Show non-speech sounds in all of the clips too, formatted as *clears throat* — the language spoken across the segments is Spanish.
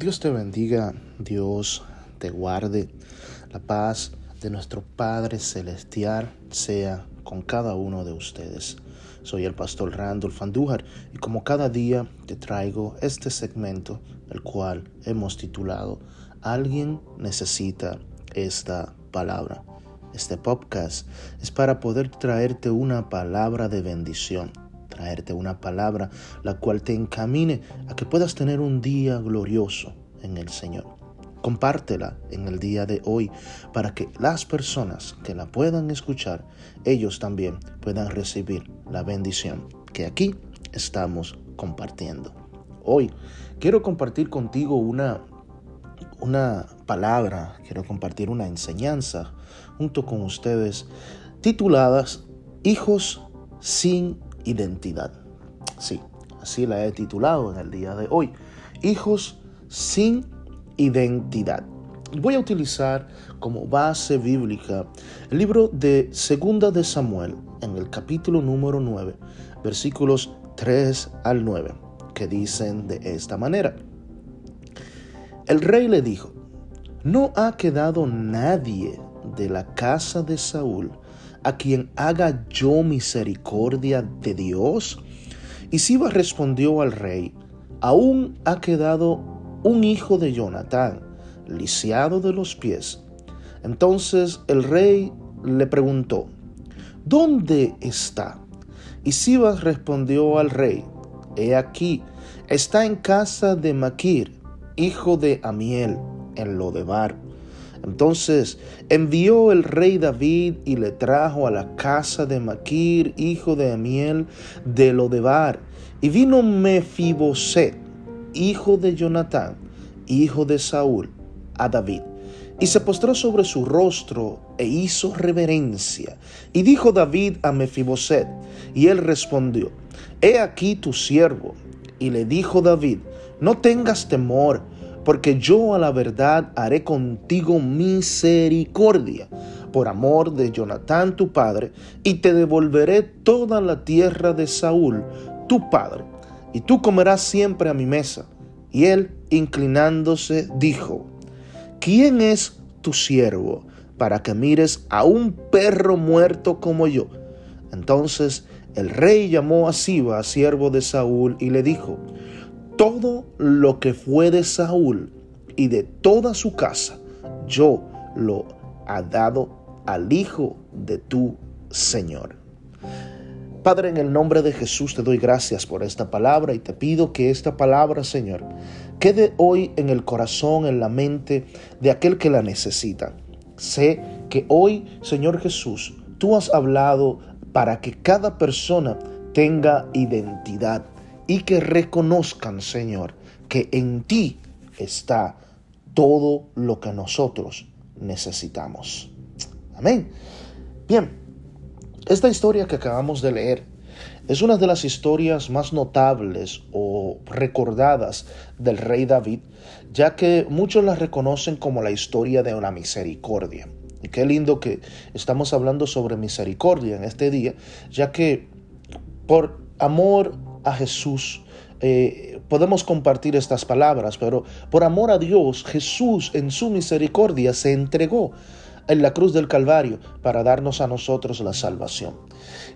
Dios te bendiga, Dios te guarde. La paz de nuestro Padre Celestial sea con cada uno de ustedes. Soy el pastor Randolph Andújar y como cada día te traigo este segmento, el cual hemos titulado Alguien necesita esta palabra. Este podcast es para poder traerte una palabra de bendición traerte una palabra la cual te encamine a que puedas tener un día glorioso en el Señor. Compártela en el día de hoy para que las personas que la puedan escuchar, ellos también puedan recibir la bendición que aquí estamos compartiendo. Hoy quiero compartir contigo una, una palabra, quiero compartir una enseñanza junto con ustedes tituladas Hijos sin identidad. Sí, así la he titulado en el día de hoy. Hijos sin identidad. Voy a utilizar como base bíblica el libro de Segunda de Samuel en el capítulo número 9, versículos 3 al 9, que dicen de esta manera. El rey le dijo, no ha quedado nadie de la casa de Saúl a quien haga yo misericordia de Dios? Y Siba respondió al rey, aún ha quedado un hijo de Jonatán, lisiado de los pies. Entonces el rey le preguntó, ¿dónde está? Y Siba respondió al rey, he aquí, está en casa de Maquir, hijo de Amiel, en Lodebar. Entonces envió el rey David y le trajo a la casa de Maquir, hijo de Amiel, de Lodebar. Y vino Mefiboset, hijo de Jonatán, hijo de Saúl, a David. Y se postró sobre su rostro e hizo reverencia. Y dijo David a Mefiboset, y él respondió, He aquí tu siervo. Y le dijo David, No tengas temor, porque yo a la verdad haré contigo misericordia por amor de Jonatán tu padre, y te devolveré toda la tierra de Saúl tu padre, y tú comerás siempre a mi mesa. Y él, inclinándose, dijo, ¿quién es tu siervo para que mires a un perro muerto como yo? Entonces el rey llamó a Siba, siervo de Saúl, y le dijo, todo lo que fue de Saúl y de toda su casa, yo lo ha dado al Hijo de tu Señor. Padre, en el nombre de Jesús te doy gracias por esta palabra y te pido que esta palabra, Señor, quede hoy en el corazón, en la mente de aquel que la necesita. Sé que hoy, Señor Jesús, tú has hablado para que cada persona tenga identidad y que reconozcan, Señor, que en ti está todo lo que nosotros necesitamos. Amén. Bien, esta historia que acabamos de leer es una de las historias más notables o recordadas del rey David, ya que muchos la reconocen como la historia de una misericordia. Y qué lindo que estamos hablando sobre misericordia en este día, ya que por amor a Jesús, eh, podemos compartir estas palabras, pero por amor a Dios, Jesús en su misericordia se entregó en la cruz del Calvario para darnos a nosotros la salvación.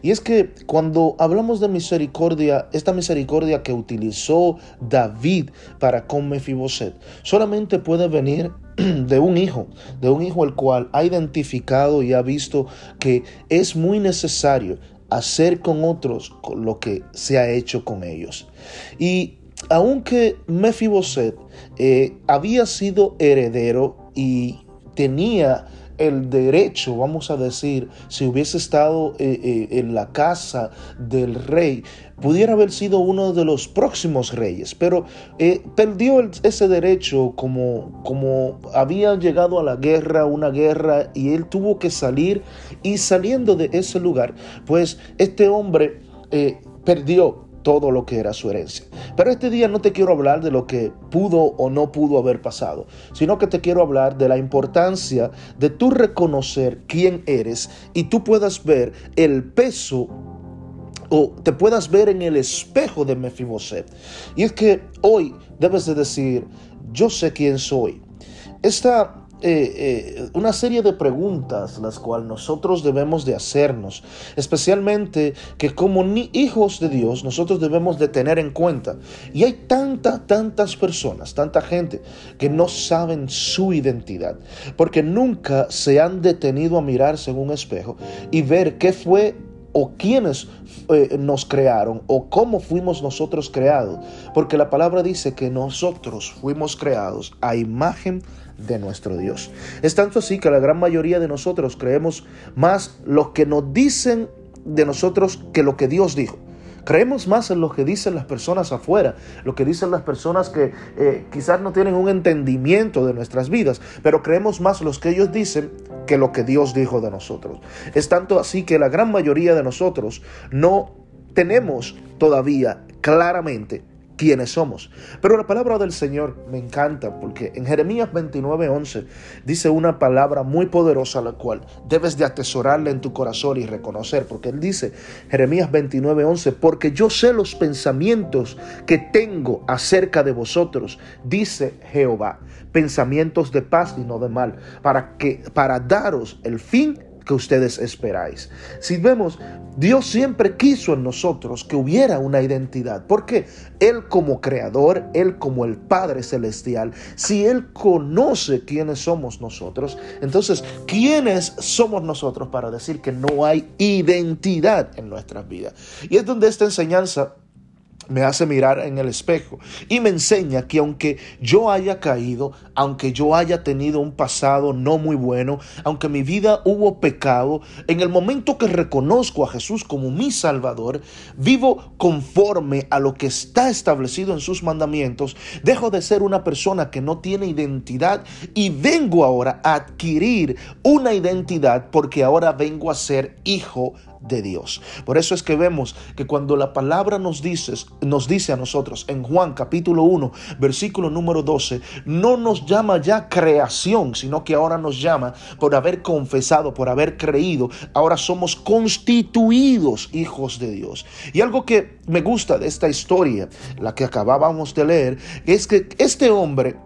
Y es que cuando hablamos de misericordia, esta misericordia que utilizó David para con Mefiboset, solamente puede venir *clears throat* de un hijo, de un hijo el cual ha identificado y ha visto que es muy necesario hacer con otros lo que se ha hecho con ellos. Y aunque Mefiboset eh, había sido heredero y tenía el derecho, vamos a decir, si hubiese estado eh, eh, en la casa del rey, pudiera haber sido uno de los próximos reyes, pero eh, perdió ese derecho como, como había llegado a la guerra, una guerra, y él tuvo que salir, y saliendo de ese lugar, pues este hombre perdió todo lo que era su herencia. Pero este día no te quiero hablar de lo que pudo o no pudo haber pasado, sino que te quiero hablar de la importancia de tú reconocer quién eres y tú puedas ver el peso o te puedas ver en el espejo de Mefiboset. Y es que hoy debes de decir, yo sé quién soy. Esta eh, eh, una serie de preguntas las cuales nosotros debemos de hacernos, especialmente que como ni hijos de Dios nosotros debemos de tener en cuenta. Y hay tantas, tantas personas, tanta gente que no saben su identidad, porque nunca se han detenido a mirarse en un espejo y ver qué fue o quiénes eh, nos crearon o cómo fuimos nosotros creados. Porque la palabra dice que nosotros fuimos creados a imagen de nuestro Dios. Es tanto así que la gran mayoría de nosotros creemos más lo que nos dicen de nosotros que lo que Dios dijo. Creemos más en lo que dicen las personas afuera, lo que dicen las personas que eh, quizás no tienen un entendimiento de nuestras vidas, pero creemos más lo que ellos dicen que lo que Dios dijo de nosotros. Es tanto así que la gran mayoría de nosotros no tenemos todavía claramente quiénes somos. Pero la palabra del Señor me encanta porque en Jeremías 29:11 dice una palabra muy poderosa la cual debes de atesorarla en tu corazón y reconocer, porque él dice, Jeremías 29:11, porque yo sé los pensamientos que tengo acerca de vosotros, dice Jehová, pensamientos de paz y no de mal, para que para daros el fin que ustedes esperáis. Si vemos, Dios siempre quiso en nosotros que hubiera una identidad. porque Él como creador, Él como el Padre Celestial, si Él conoce quiénes somos nosotros, entonces, ¿quiénes somos nosotros para decir que no hay identidad en nuestras vidas? Y es donde esta enseñanza me hace mirar en el espejo y me enseña que aunque yo haya caído, aunque yo haya tenido un pasado no muy bueno, aunque mi vida hubo pecado, en el momento que reconozco a Jesús como mi Salvador, vivo conforme a lo que está establecido en sus mandamientos, dejo de ser una persona que no tiene identidad y vengo ahora a adquirir una identidad porque ahora vengo a ser hijo de Dios. Por eso es que vemos que cuando la palabra nos dice, nos dice a nosotros en Juan capítulo 1, versículo número 12, no nos llama ya creación, sino que ahora nos llama por haber confesado, por haber creído, ahora somos constituidos hijos de Dios. Y algo que me gusta de esta historia, la que acabábamos de leer, es que este hombre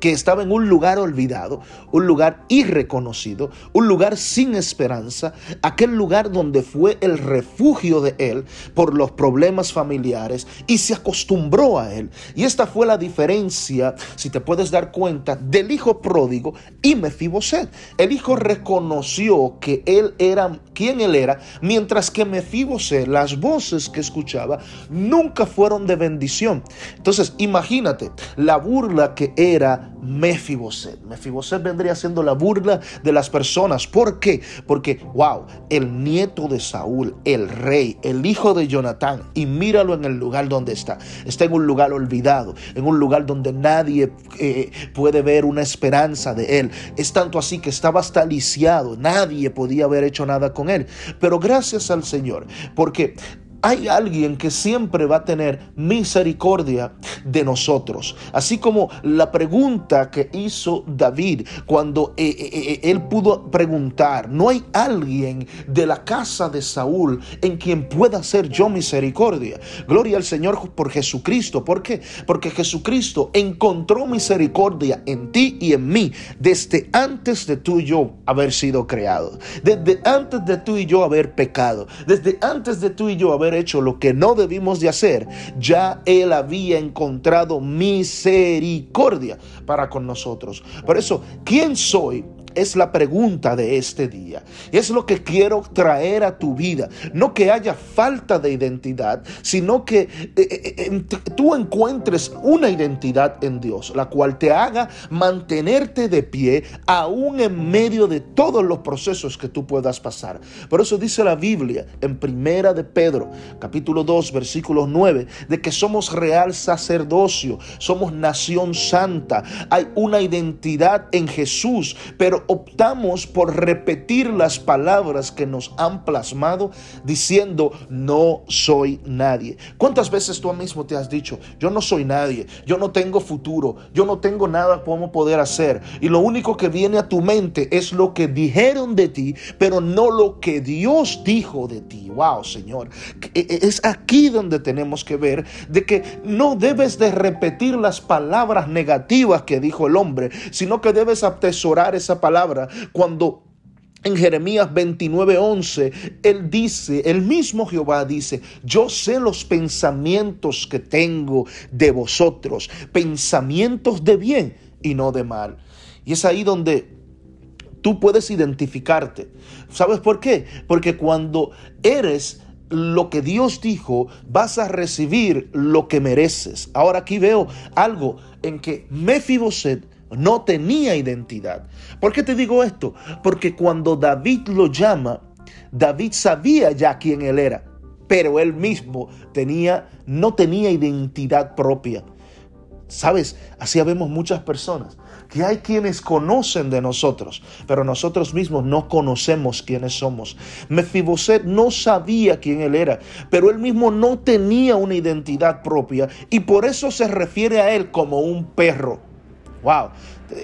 que estaba en un lugar olvidado, un lugar irreconocido, un lugar sin esperanza, aquel lugar donde fue el refugio de él por los problemas familiares y se acostumbró a él. Y esta fue la diferencia, si te puedes dar cuenta, del hijo pródigo y Mefiboset. El hijo reconoció que él era quien él era, mientras que Mefiboset, las voces que escuchaba, nunca fueron de bendición. Entonces, imagínate la burla que era Mefiboset. Mefiboset vendría siendo la burla de las personas. ¿Por qué? Porque, wow, el nieto de Saúl, el rey, el hijo de Jonatán, y míralo en el lugar donde está. Está en un lugar olvidado, en un lugar donde nadie eh, puede ver una esperanza de él. Es tanto así que estaba hasta lisiado, nadie podía haber hecho nada con él. Pero gracias al Señor, porque hay alguien que siempre va a tener misericordia de nosotros. Así como la pregunta que hizo David cuando eh, eh, eh, él pudo preguntar, no hay alguien de la casa de Saúl en quien pueda hacer yo misericordia. Gloria al Señor por Jesucristo. ¿Por qué? Porque Jesucristo encontró misericordia en ti y en mí desde antes de tú y yo haber sido creados. Desde antes de tú y yo haber pecado. Desde antes de tú y yo haber hecho lo que no debimos de hacer, ya Él había encontrado misericordia para con nosotros. Por eso, ¿quién soy? Es la pregunta de este día. Es lo que quiero traer a tu vida. No que haya falta de identidad, sino que eh, eh, eh, tú encuentres una identidad en Dios, la cual te haga mantenerte de pie aún en medio de todos los procesos que tú puedas pasar. Por eso dice la Biblia en Primera de Pedro, capítulo 2, versículo 9, de que somos real sacerdocio, somos nación santa, hay una identidad en Jesús, pero optamos por repetir las palabras que nos han plasmado diciendo, no soy nadie. ¿Cuántas veces tú mismo te has dicho, yo no soy nadie, yo no tengo futuro, yo no tengo nada como poder hacer? Y lo único que viene a tu mente es lo que dijeron de ti, pero no lo que Dios dijo de ti. Wow, Señor. E, e, es aquí donde tenemos que ver de que no debes de repetir las palabras negativas que dijo el hombre, sino que debes atesorar esa palabra cuando en Jeremías 29:11, él dice, el mismo Jehová dice, yo sé los pensamientos que tengo de vosotros, pensamientos de bien y no de mal. Y es ahí donde tú puedes identificarte. ¿Sabes por qué? Porque cuando eres lo que Dios dijo, vas a recibir lo que mereces. Ahora aquí veo algo en que Mefiboset no tenía identidad. ¿Por qué te digo esto? Porque cuando David lo llama, David sabía ya quién él era, pero él mismo tenía no tenía identidad propia. Sabes, así vemos muchas personas que hay quienes conocen de nosotros, pero nosotros mismos no conocemos quiénes somos. Mefiboset no sabía quién él era, pero él mismo no tenía una identidad propia y por eso se refiere a él como un perro. Wow.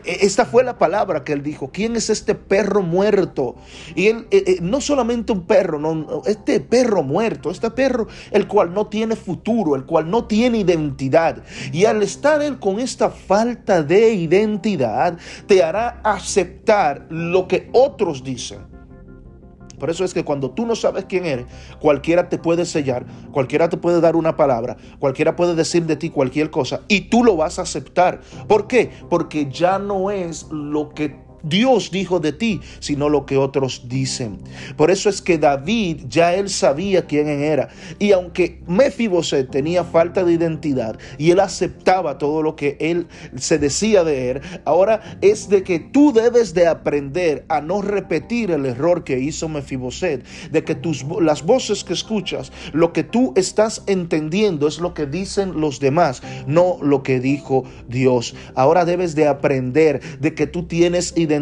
Esta fue la palabra que él dijo. ¿Quién es este perro muerto? Y él, eh, eh, no solamente un perro, no, este perro muerto, este perro el cual no tiene futuro, el cual no tiene identidad. Y al estar él con esta falta de identidad, te hará aceptar lo que otros dicen. Por eso es que cuando tú no sabes quién eres, cualquiera te puede sellar, cualquiera te puede dar una palabra, cualquiera puede decir de ti cualquier cosa y tú lo vas a aceptar. ¿Por qué? Porque ya no es lo que Dios dijo de ti, sino lo que otros dicen. Por eso es que David ya él sabía quién era. Y aunque Mefiboset tenía falta de identidad y él aceptaba todo lo que él se decía de él, ahora es de que tú debes de aprender a no repetir el error que hizo Mefiboset, de que tus las voces que escuchas, lo que tú estás entendiendo es lo que dicen los demás, no lo que dijo Dios. Ahora debes de aprender de que tú tienes identidad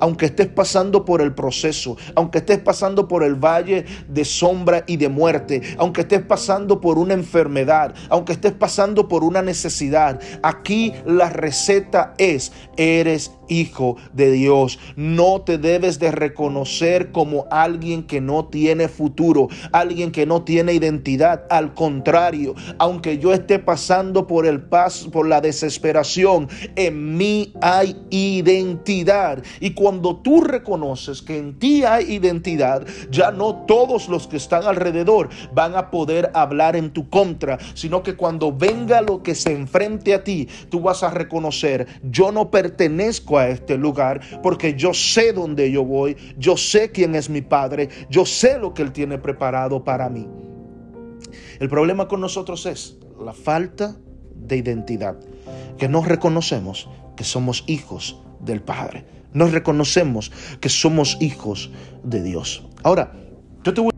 aunque estés pasando por el proceso, aunque estés pasando por el valle de sombra y de muerte, aunque estés pasando por una enfermedad, aunque estés pasando por una necesidad, aquí la receta es, eres hijo de Dios. No te debes de reconocer como alguien que no tiene futuro, alguien que no tiene identidad. Al contrario, aunque yo esté pasando por el paso, por la desesperación, en mí hay identidad. Y cuando tú reconoces que en ti hay identidad, ya no todos los que están alrededor van a poder hablar en tu contra, sino que cuando venga lo que se enfrente a ti, tú vas a reconocer, yo no pertenezco a este lugar porque yo sé dónde yo voy, yo sé quién es mi Padre, yo sé lo que Él tiene preparado para mí. El problema con nosotros es la falta de identidad, que no reconocemos que somos hijos del Padre, no reconocemos que somos hijos de Dios. Ahora, yo te voy